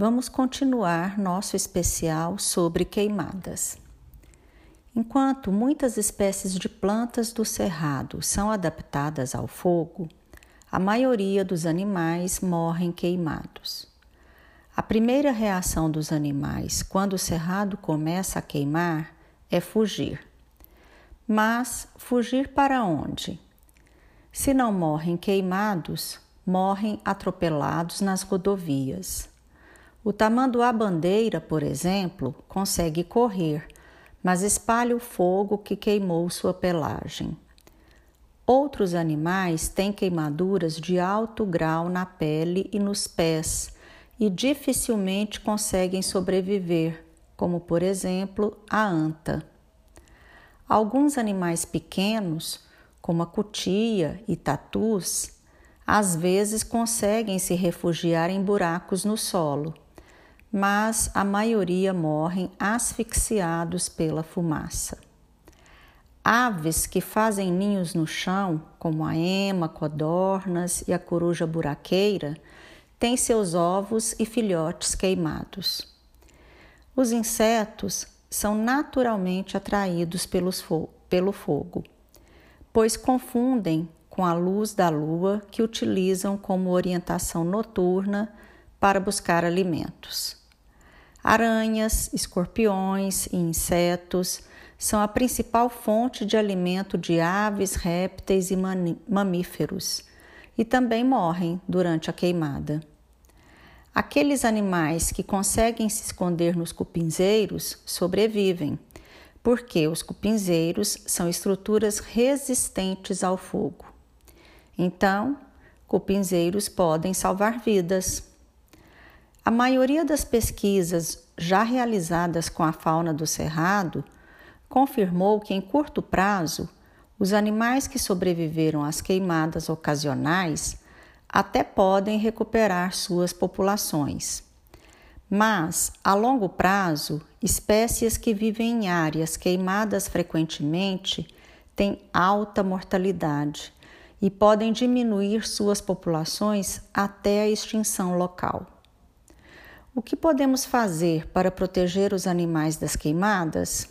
vamos continuar nosso especial sobre queimadas. Enquanto muitas espécies de plantas do cerrado são adaptadas ao fogo, a maioria dos animais morrem queimados. A primeira reação dos animais quando o cerrado começa a queimar é fugir. Mas fugir para onde? Se não morrem queimados, morrem atropelados nas rodovias. O tamanduá-bandeira, por exemplo, consegue correr, mas espalha o fogo que queimou sua pelagem. Outros animais têm queimaduras de alto grau na pele e nos pés e dificilmente conseguem sobreviver, como por exemplo a anta. Alguns animais pequenos, como a cutia e tatus, às vezes conseguem se refugiar em buracos no solo, mas a maioria morrem asfixiados pela fumaça. Aves que fazem ninhos no chão, como a ema, codornas e a coruja buraqueira, têm seus ovos e filhotes queimados. Os insetos são naturalmente atraídos fo pelo fogo, pois confundem com a luz da lua que utilizam como orientação noturna para buscar alimentos. Aranhas, escorpiões e insetos são a principal fonte de alimento de aves, répteis e mamíferos e também morrem durante a queimada. Aqueles animais que conseguem se esconder nos cupinzeiros sobrevivem, porque os cupinzeiros são estruturas resistentes ao fogo. Então, cupinzeiros podem salvar vidas. A maioria das pesquisas já realizadas com a fauna do cerrado confirmou que, em curto prazo, os animais que sobreviveram às queimadas ocasionais até podem recuperar suas populações. Mas, a longo prazo, espécies que vivem em áreas queimadas frequentemente têm alta mortalidade e podem diminuir suas populações até a extinção local. O que podemos fazer para proteger os animais das queimadas?